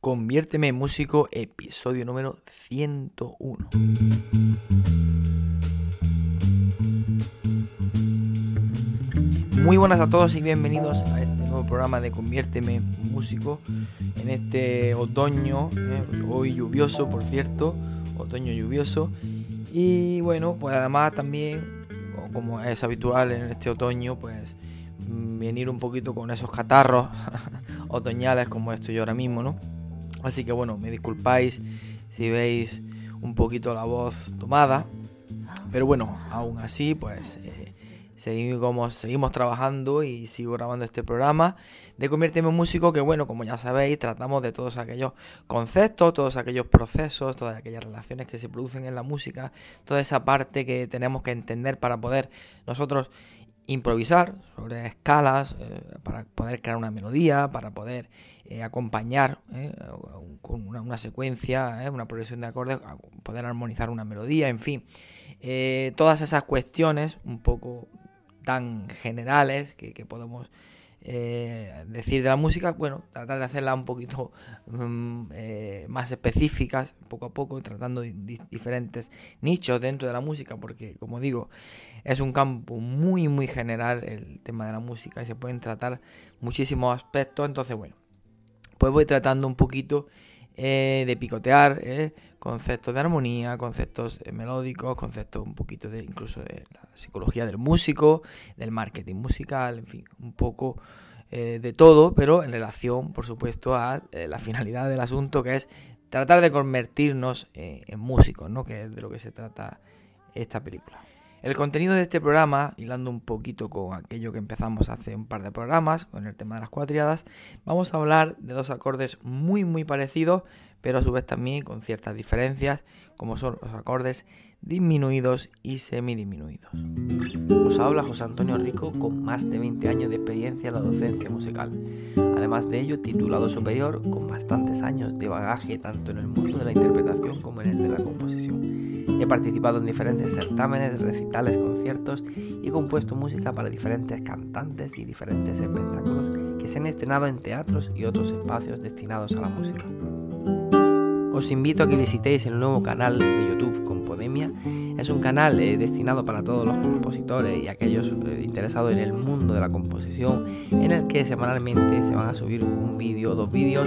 Conviérteme en músico, episodio número 101. Muy buenas a todos y bienvenidos a este nuevo programa de Conviérteme en músico en este otoño, eh, hoy lluvioso por cierto, otoño lluvioso. Y bueno, pues además también, como es habitual en este otoño, pues mm, venir un poquito con esos catarros otoñales como estoy yo ahora mismo, ¿no? Así que bueno, me disculpáis si veis un poquito la voz tomada, pero bueno, aún así, pues eh, seguimos, seguimos trabajando y sigo grabando este programa de Conviérteme en Músico, que bueno, como ya sabéis, tratamos de todos aquellos conceptos, todos aquellos procesos, todas aquellas relaciones que se producen en la música, toda esa parte que tenemos que entender para poder nosotros improvisar sobre escalas eh, para poder crear una melodía, para poder eh, acompañar eh, con una, secuencia, una progresión de acordes, poder armonizar una melodía, en fin. todas esas cuestiones un poco tan generales que, podemos decir de la música, bueno, tratar de hacerla un poquito mm, más específicas, poco a poco, tratando diferentes nichos dentro de la música, porque como digo, es un campo muy, muy general el tema de la música y se pueden tratar muchísimos aspectos. Entonces, bueno, pues voy tratando un poquito eh, de picotear eh, conceptos de armonía, conceptos eh, melódicos, conceptos un poquito de incluso de la psicología del músico, del marketing musical, en fin, un poco de todo, pero en relación, por supuesto, a la finalidad del asunto, que es tratar de convertirnos en músicos, ¿no? Que es de lo que se trata esta película. El contenido de este programa, hilando un poquito con aquello que empezamos hace un par de programas, con el tema de las cuatriadas, vamos a hablar de dos acordes muy muy parecidos, pero a su vez también con ciertas diferencias, como son los acordes disminuidos y semidisminuidos. Os habla José Antonio Rico con más de 20 años de experiencia en la docencia musical. Además de ello, titulado superior con bastantes años de bagaje tanto en el mundo de la interpretación como en el de la composición. He participado en diferentes certámenes, recitales, conciertos y he compuesto música para diferentes cantantes y diferentes espectáculos que se han estrenado en teatros y otros espacios destinados a la música. Os invito a que visitéis el nuevo canal de YouTube Compodemia. Es un canal eh, destinado para todos los compositores y aquellos eh, interesados en el mundo de la composición, en el que semanalmente se van a subir un vídeo dos vídeos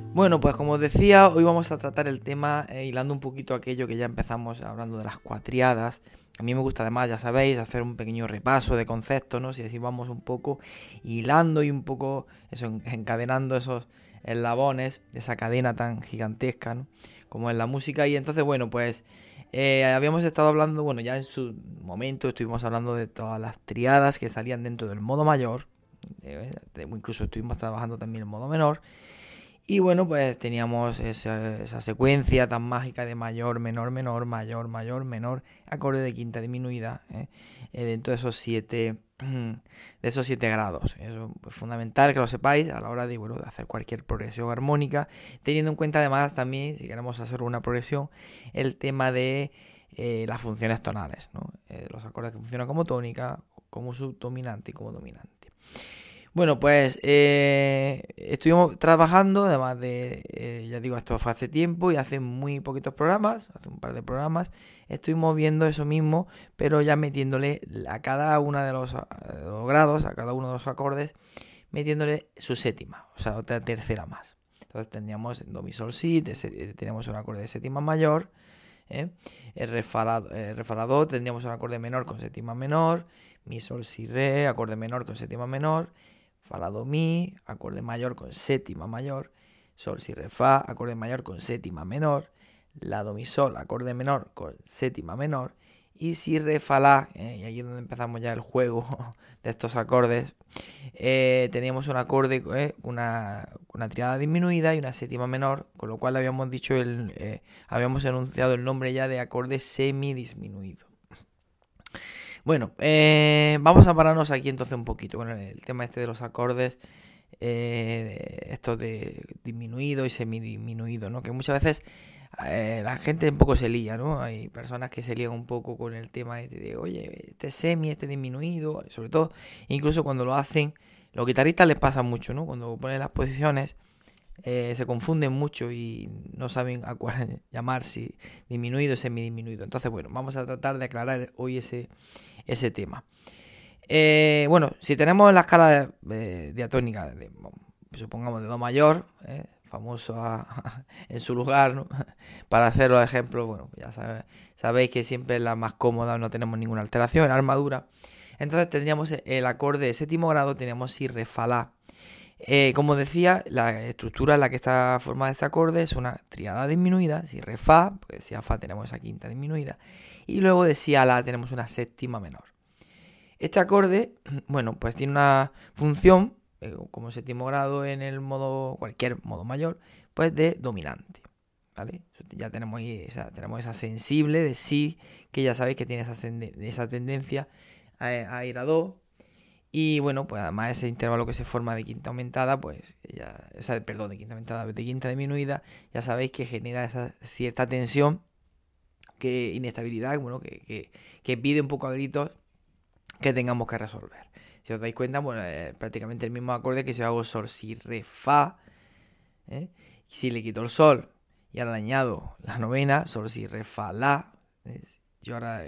Bueno, pues como os decía, hoy vamos a tratar el tema eh, hilando un poquito aquello que ya empezamos hablando de las cuatriadas. A mí me gusta además, ya sabéis, hacer un pequeño repaso de conceptos, ¿no? Si así vamos un poco hilando y un poco eso, encadenando esos eslabones, esa cadena tan gigantesca, ¿no? Como en la música. Y entonces, bueno, pues eh, habíamos estado hablando, bueno, ya en su momento estuvimos hablando de todas las triadas que salían dentro del modo mayor. Eh, incluso estuvimos trabajando también en modo menor. Y bueno, pues teníamos esa, secuencia tan mágica de mayor, menor, menor, mayor, mayor, menor, acorde de quinta disminuida, ¿eh? Eh, dentro de esos siete de esos siete grados. Eso es fundamental que lo sepáis a la hora de, bueno, hacer cualquier progresión armónica, teniendo en cuenta además también, si queremos hacer una progresión, el tema de eh, las funciones tonales, ¿no? los acordes que funcionan como tónica, como subdominante y como dominante. Bueno, pues eh, estuvimos trabajando, además de, eh, ya digo, esto hace tiempo y hace muy poquitos programas, hace un par de programas, estuvimos viendo eso mismo, pero ya metiéndole a cada uno de los, grados, a cada uno de los acordes, metiéndole su séptima, o sea, otra tercera más. Entonces tendríamos do, mi, sol, si, teníamos un acorde de séptima mayor, ¿eh? El refalado, tendríamos un acorde menor con séptima menor, mi, sol, si, re, acorde menor con séptima menor, fa, mi, acorde mayor con séptima mayor, sol, si, re, fa, acorde mayor con séptima menor, la, do, mi, sol, acorde menor con séptima menor, y si, re, fa, la, ¿eh? y ahí es donde empezamos ya el juego de estos acordes, eh, teníamos un acorde, eh, una, una triada disminuida y una séptima menor, con lo cual habíamos dicho, el, eh, habíamos enunciado el nombre ya de acorde semidisminuido. Bueno, vamos a pararnos aquí entonces un poquito con el, tema este de los acordes, estos de disminuido y semidisminuido, ¿no? Que muchas veces eh, la gente un poco se lía, ¿no? Hay personas que se lían un poco con el tema este de, oye, este semi, este disminuido, sobre todo, incluso cuando lo hacen, los guitarristas les pasa mucho, ¿no? Cuando ponen las posiciones, eh, se confunden mucho y no saben a cuál llamar, si disminuido semidisminuido. Entonces, bueno, vamos a tratar de aclarar hoy ese, ese tema. Eh, bueno, si tenemos la escala diatónica, de, supongamos de Do mayor, famoso en su lugar, Para hacer los ejemplos, bueno, ya sabéis que siempre es la más cómoda, no tenemos ninguna alteración, armadura. Entonces tendríamos el acorde de séptimo grado, tenemos si, re. Eh, como decía, la estructura en la que está formada este acorde es una triada disminuida, si, re, fa, porque si a fa tenemos esa quinta disminuida, y luego de si a la tenemos una séptima menor. Este acorde, bueno, pues tiene una función eh, como séptimo grado en el modo, cualquier modo mayor, pues de dominante. ¿Vale? Ya tenemos ahí esa, tenemos esa sensible de sí, que ya sabéis que tiene esa, esa tendencia a, ir a do. Y bueno, pues además ese intervalo que se forma de quinta aumentada, pues ya, esa, perdón, de quinta aumentada, de quinta disminuida, ya sabéis que genera esa cierta tensión, que inestabilidad, bueno, que, que pide un poco a gritos que tengamos que resolver. Si os dais cuenta, bueno, es prácticamente el mismo acorde que si hago sol, si, re, fa. ¿eh? si le quito el sol y ahora le añado la novena, sol, si, re, fa, la. Yo ahora,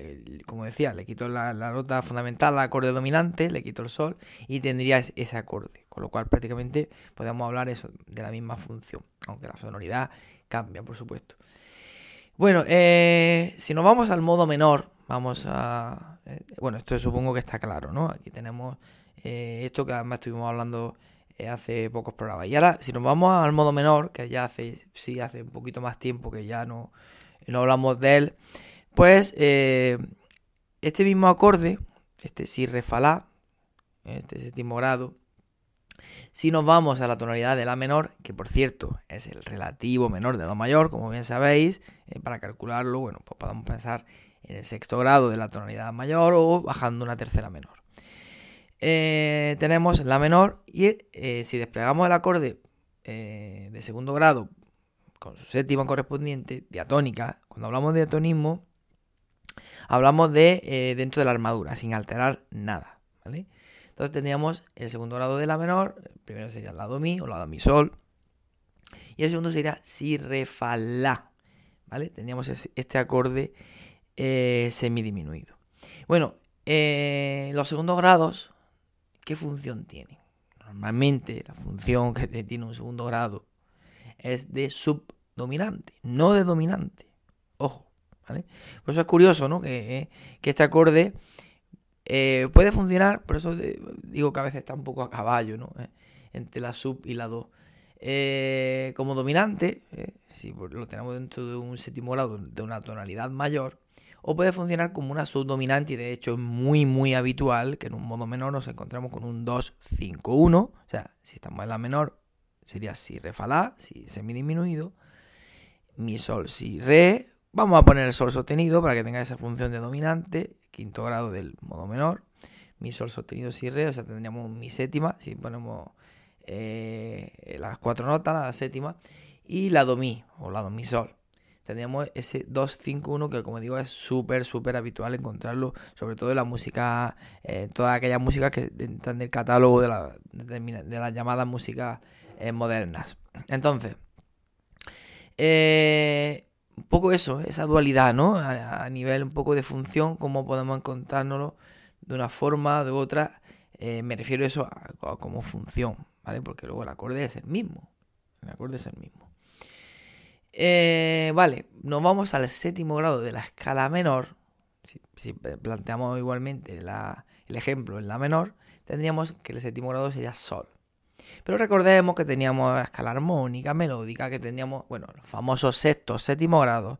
como decía, le quito la, nota fundamental al acorde dominante, le quito el sol y tendría ese acorde. Con lo cual prácticamente podemos hablar eso, de la misma función, aunque la sonoridad cambia, por supuesto. Bueno, eh, si nos vamos al modo menor, vamos a, eh, bueno, esto supongo que está claro, ¿no? Aquí tenemos eh, esto que además estuvimos hablando hace pocos programas. Y ahora, si nos vamos al modo menor, que ya hace, sí, hace un poquito más tiempo que ya no, no hablamos de él, pues este mismo acorde, este si re fa la, este séptimo grado, si nos vamos a la tonalidad de la menor, que por cierto es el relativo menor de do mayor, como bien sabéis, para calcularlo, bueno, pues podemos pensar en el sexto grado de la tonalidad mayor o bajando una tercera menor. Eh, tenemos la menor y eh, si desplegamos el acorde eh, de segundo grado con su séptima correspondiente, diatónica, cuando hablamos de diatonismo, hablamos de dentro de la armadura, sin alterar nada. Entonces tendríamos el segundo grado de la menor, el primero sería el lado mi o lado mi sol, y el segundo sería si, re, fa, la. ¿Vale? Este acorde eh, semidisminuido. Bueno, eh, los segundos grados, ¿qué función tienen? Normalmente la función que tiene un segundo grado es de subdominante, no de dominante. Ojo, ¿vale? Por eso es curioso, ¿no? Que, eh, este acorde puede funcionar, por eso digo que a veces está un poco a caballo, ¿no? entre la sub y la do. como dominante, si lo tenemos dentro de un séptimo grado de una tonalidad mayor, o puede funcionar como una subdominante y de hecho es muy muy habitual que en un modo menor nos encontramos con un 2-5-1, o sea, si estamos en la menor sería si, re, fa, la, si semidisminuido, mi, sol, si, re, vamos a poner el sol sostenido para que tenga esa función de dominante, quinto grado del modo menor, mi sol sostenido, si, re, o sea, tendríamos mi séptima, si ponemos eh, las cuatro notas, la séptima, y la do mi, o la do mi sol tendríamos ese 2-5-1 que como digo es súper, súper habitual encontrarlo, sobre todo en la música, eh, todas aquellas músicas que están en el catálogo de, la, de, las llamadas músicas eh, modernas. Entonces, eh, un poco eso, esa dualidad, ¿no? A, nivel un poco de función, cómo podemos encontrárnoslo de una forma de otra. me refiero a eso a, como función, ¿vale? Porque luego el acorde es el mismo. El acorde es el mismo. Eh, vale, nos vamos al séptimo grado de la escala menor. Si, planteamos igualmente el ejemplo en la menor, tendríamos que el séptimo grado sería sol. Pero recordemos que teníamos la escala armónica, melódica, que teníamos, bueno, los famosos sexto, séptimo grado,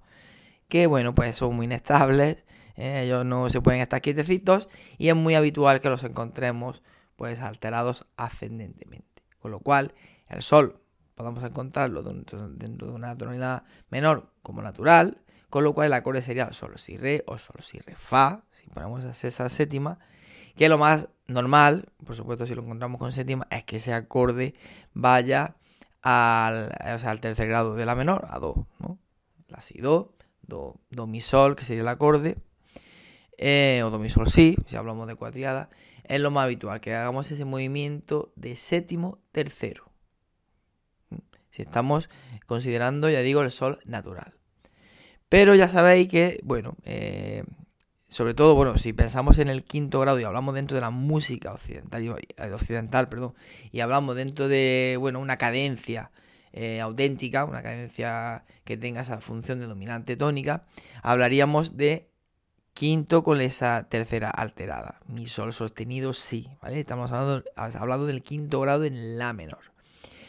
que bueno, pues son muy inestables, ¿eh? ellos no se pueden estar quietecitos y es muy habitual que los encontremos pues alterados ascendentemente. Con lo cual, el sol podemos encontrarlo dentro, de una tonalidad menor como natural, con lo cual el acorde sería sol, si, re o sol, si, re, fa, si ponemos esa séptima, que lo más normal, por supuesto si lo encontramos con séptima, es que ese acorde vaya al, al tercer grado de la menor, a do, ¿no? La si, do, do, do, mi, sol, que sería el acorde, eh, o do, mi, sol, si, si hablamos de cuatriada, es lo más habitual, que hagamos ese movimiento de séptimo, tercero. Si estamos considerando, ya digo, el sol natural. Pero ya sabéis que, bueno, eh, sobre todo, bueno, si pensamos en el quinto grado y hablamos dentro de la música occidental, eh, occidental perdón, y hablamos dentro de, bueno, una cadencia eh, auténtica, una cadencia que tenga esa función de dominante tónica, hablaríamos de quinto con esa tercera alterada. Mi sol sostenido sí, ¿vale? Estamos hablando, hablando del quinto grado en la menor.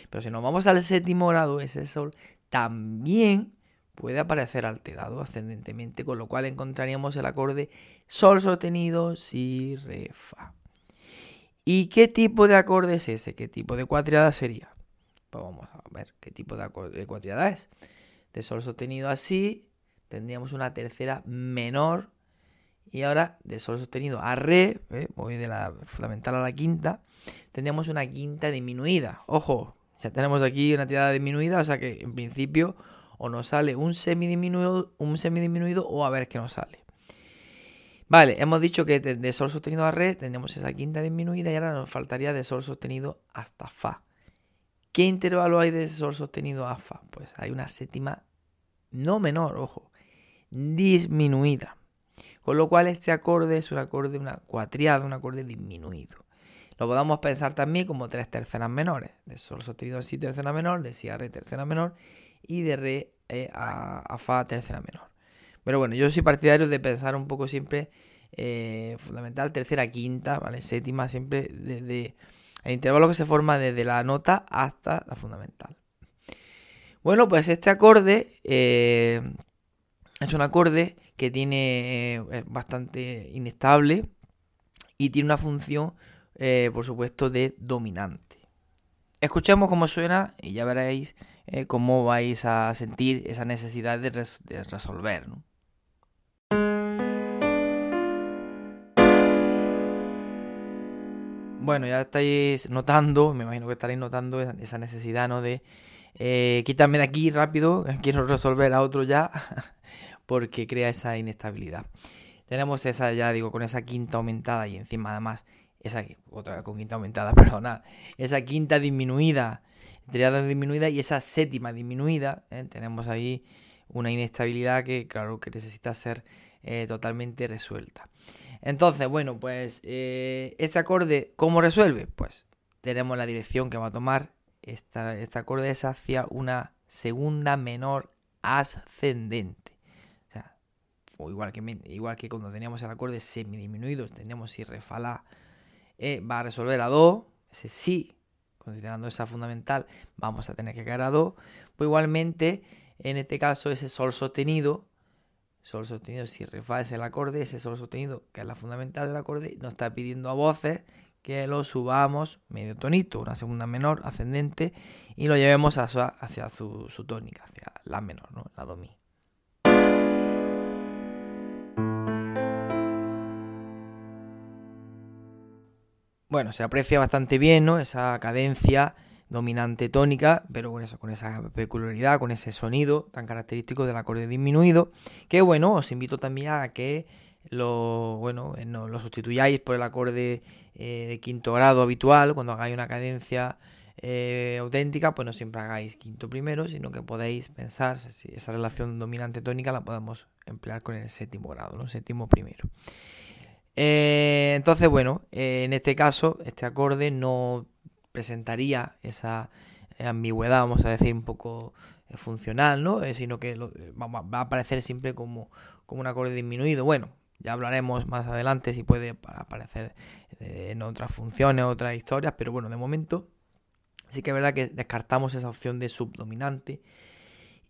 Pero si nos vamos al séptimo grado, ese sol también puede aparecer alterado ascendentemente, con lo cual encontraríamos el acorde sol sostenido, si, re, fa. ¿Y qué tipo de acorde es ese? ¿Qué tipo de cuatriada sería? Pues vamos a ver qué tipo de, de cuatriada es. De sol sostenido así, tendríamos una tercera menor. Y ahora de sol sostenido a re, ¿eh? voy de la fundamental a la quinta, tendríamos una quinta disminuida. Ojo, ya tenemos aquí una triada disminuida, o sea que en principio o nos sale un semidiminuido, un semidiminuido o a ver qué nos sale. Vale, hemos dicho que de, sol sostenido a re tenemos esa quinta disminuida y ahora nos faltaría de sol sostenido hasta fa. ¿Qué intervalo hay de sol sostenido a fa? Pues hay una séptima no menor, ojo, disminuida. Con lo cual este acorde es un acorde, una cuatriada, un acorde disminuido. Lo podemos pensar también como tres terceras menores, de sol sostenido a si tercera menor, de si a re tercera menor y de re eh, a, fa tercera menor. Pero bueno, yo soy partidario de pensar un poco siempre eh, fundamental, tercera, quinta, ¿vale? Séptima, siempre desde el intervalo que se forma desde la nota hasta la fundamental. Bueno, pues este acorde eh, es un acorde que tiene es bastante inestable y tiene una función, por supuesto, de dominante. Escuchemos cómo suena y ya veréis eh, cómo vais a sentir esa necesidad de, resolver. Bueno, ya estáis notando, me imagino que estaréis notando esa necesidad ¿no? de eh, de aquí rápido, quiero resolver a otro ya, porque crea esa inestabilidad. Tenemos esa, ya digo, con esa quinta aumentada y encima además, esa otra con quinta aumentada, perdona, esa quinta disminuida triada disminuida y esa séptima disminuida, ¿eh? tenemos ahí una inestabilidad que claro que necesita ser eh, totalmente resuelta. Entonces, bueno, pues eh, este acorde, ¿cómo resuelve? Pues tenemos la dirección que va a tomar. Este acorde es hacia una segunda menor ascendente. O igual que, igual que cuando teníamos el acorde semidisminuido, teníamos si re, va a resolver a do, ese sí considerando esa fundamental, vamos a tener que caer a Do. Pues igualmente, en este caso, ese Sol sostenido, Sol sostenido, si re fa es el acorde, ese Sol sostenido, que es la fundamental del acorde, nos está pidiendo a voces que lo subamos medio tonito, una segunda menor ascendente, y lo llevemos hacia, su, tónica, hacia la menor, ¿no? la do Bueno, se aprecia bastante bien, ¿no? Esa cadencia dominante tónica, pero con con esa peculiaridad, con ese sonido tan característico del acorde disminuido, que bueno, os invito también a que lo, bueno, eh, no, lo sustituyáis por el acorde eh, de quinto grado habitual, cuando hagáis una cadencia eh, auténtica, pues no siempre hagáis quinto primero, sino que podéis pensar si esa relación dominante tónica la podemos emplear con el séptimo grado, ¿no? Séptimo primero. Eh, entonces, bueno, eh, en este caso, este acorde no presentaría esa ambigüedad, vamos a decir, un poco funcional, ¿no? sino que va, a aparecer siempre como, como un acorde disminuido. Bueno, ya hablaremos más adelante si puede aparecer en otras funciones, otras historias, pero bueno, de momento sí que es verdad que descartamos esa opción de subdominante.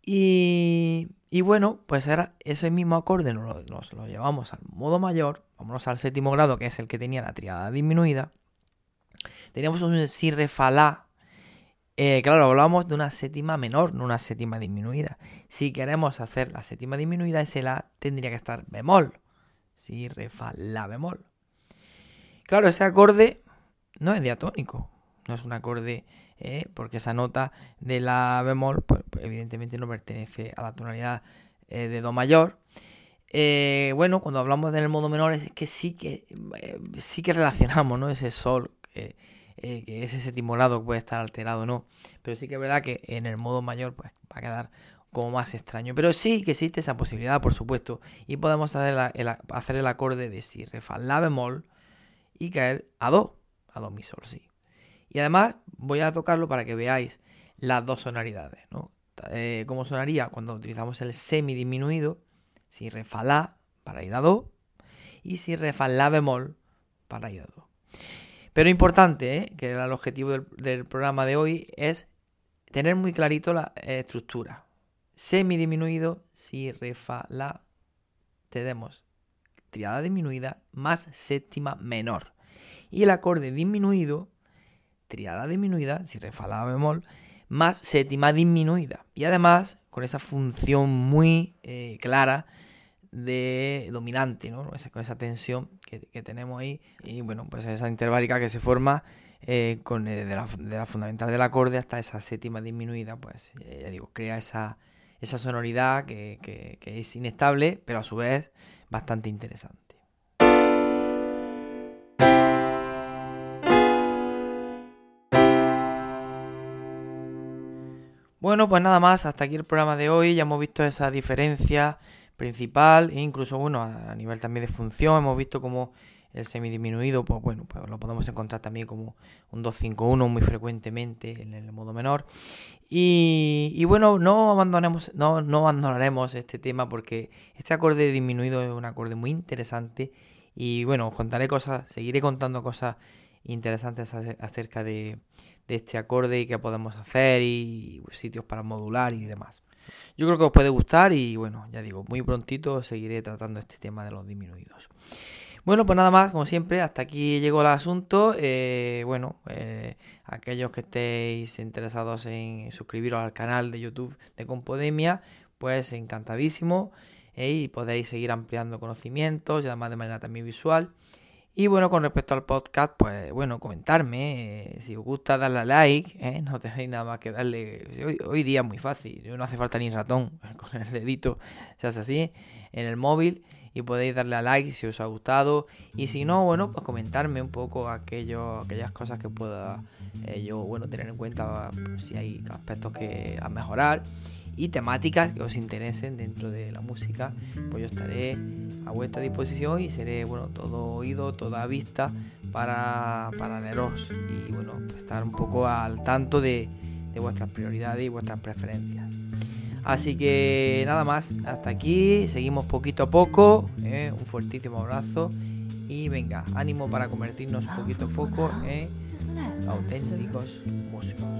Y, bueno, pues ahora ese mismo acorde nos lo, llevamos al modo mayor, vámonos al séptimo grado, que es el que tenía la triada disminuida. Teníamos un si re fa la. Eh, claro, hablamos de una séptima menor, no una séptima disminuida. Si queremos hacer la séptima disminuida, ese la tendría que estar bemol. Si, re, fa, la bemol. Claro, ese acorde no es diatónico, no es un acorde, eh, porque esa nota de la bemol, pues, pues evidentemente no pertenece a la tonalidad eh, de do mayor. Eh, bueno, cuando hablamos del modo menor es que sí que sí que relacionamos, ¿no? Ese sol que, es ese timorado que puede estar alterado, ¿no? Pero sí que es verdad que en el modo mayor pues va a quedar como más extraño. Pero sí que existe esa posibilidad, por supuesto. Y podemos hacer, el, hacer el acorde de si, re, fa, la bemol y caer a do, a do, mi, sol, si. Y además voy a tocarlo para que veáis las dos sonoridades, ¿no? Eh, ¿Cómo sonaría cuando utilizamos el semi disminuido? Si, re, fa, la para ir a do y si, re, fa, la bemol para ir a do. Pero importante, ¿eh? que era el objetivo del, programa de hoy, es tener muy clarito la estructura semidisminuido, si, re, fa, la, tenemos triada disminuida más séptima menor. Y el acorde disminuido, triada disminuida, si, re, fa, la, bemol, más séptima disminuida. Y además con esa función muy eh, clara de dominante, ¿no? con esa tensión que, tenemos ahí. Y bueno, pues esa interválica que se forma eh, con, eh, de, la, fundamental del acorde hasta esa séptima disminuida, pues ya digo, crea esa, esa sonoridad que, es inestable, pero a su vez bastante interesante. Bueno, pues nada más, hasta aquí el programa de hoy. Ya hemos visto esa diferencia principal e incluso, bueno, a nivel también de función, hemos visto cómo el semidisminuido, pues bueno, pues lo podemos encontrar también como un 251 muy frecuentemente en el modo menor. Y, bueno, no abandonemos, no, no abandonaremos este tema porque este acorde disminuido es un acorde muy interesante. Y bueno, os contaré cosas, seguiré contando cosas interesantes acerca de, este acorde y qué podemos hacer y sitios para modular y demás. Yo creo que os puede gustar y bueno, ya digo, muy prontito seguiré tratando este tema de los disminuidos. Bueno, pues nada más, como siempre, hasta aquí llegó el asunto. Eh, bueno, eh, aquellos que estéis interesados en suscribiros al canal de YouTube de Compodemia, pues encantadísimo. Eh, y podéis seguir ampliando conocimientos, y además de manera también visual. Y bueno, con respecto al podcast, pues bueno, comentarme. si os gusta, darle a like. No tenéis nada más que darle. Hoy, hoy día es muy fácil. No hace falta ni ratón. Con el dedito se hace así en el móvil y podéis darle a like si os ha gustado y si no, bueno, pues comentarme un poco aquello, aquellas cosas que pueda eh, yo, bueno, tener en cuenta pues, si hay aspectos que mejorar y temáticas que os interesen dentro de la música, pues yo estaré a vuestra disposición y seré, bueno, todo oído, toda vista para, para leeros y, bueno, estar un poco al tanto de, de vuestras prioridades y vuestras preferencias. Así que nada más, hasta aquí, seguimos poquito a poco, ¿eh? un fuertísimo abrazo y venga, ánimo para convertirnos poquito a poco en auténticos músicos.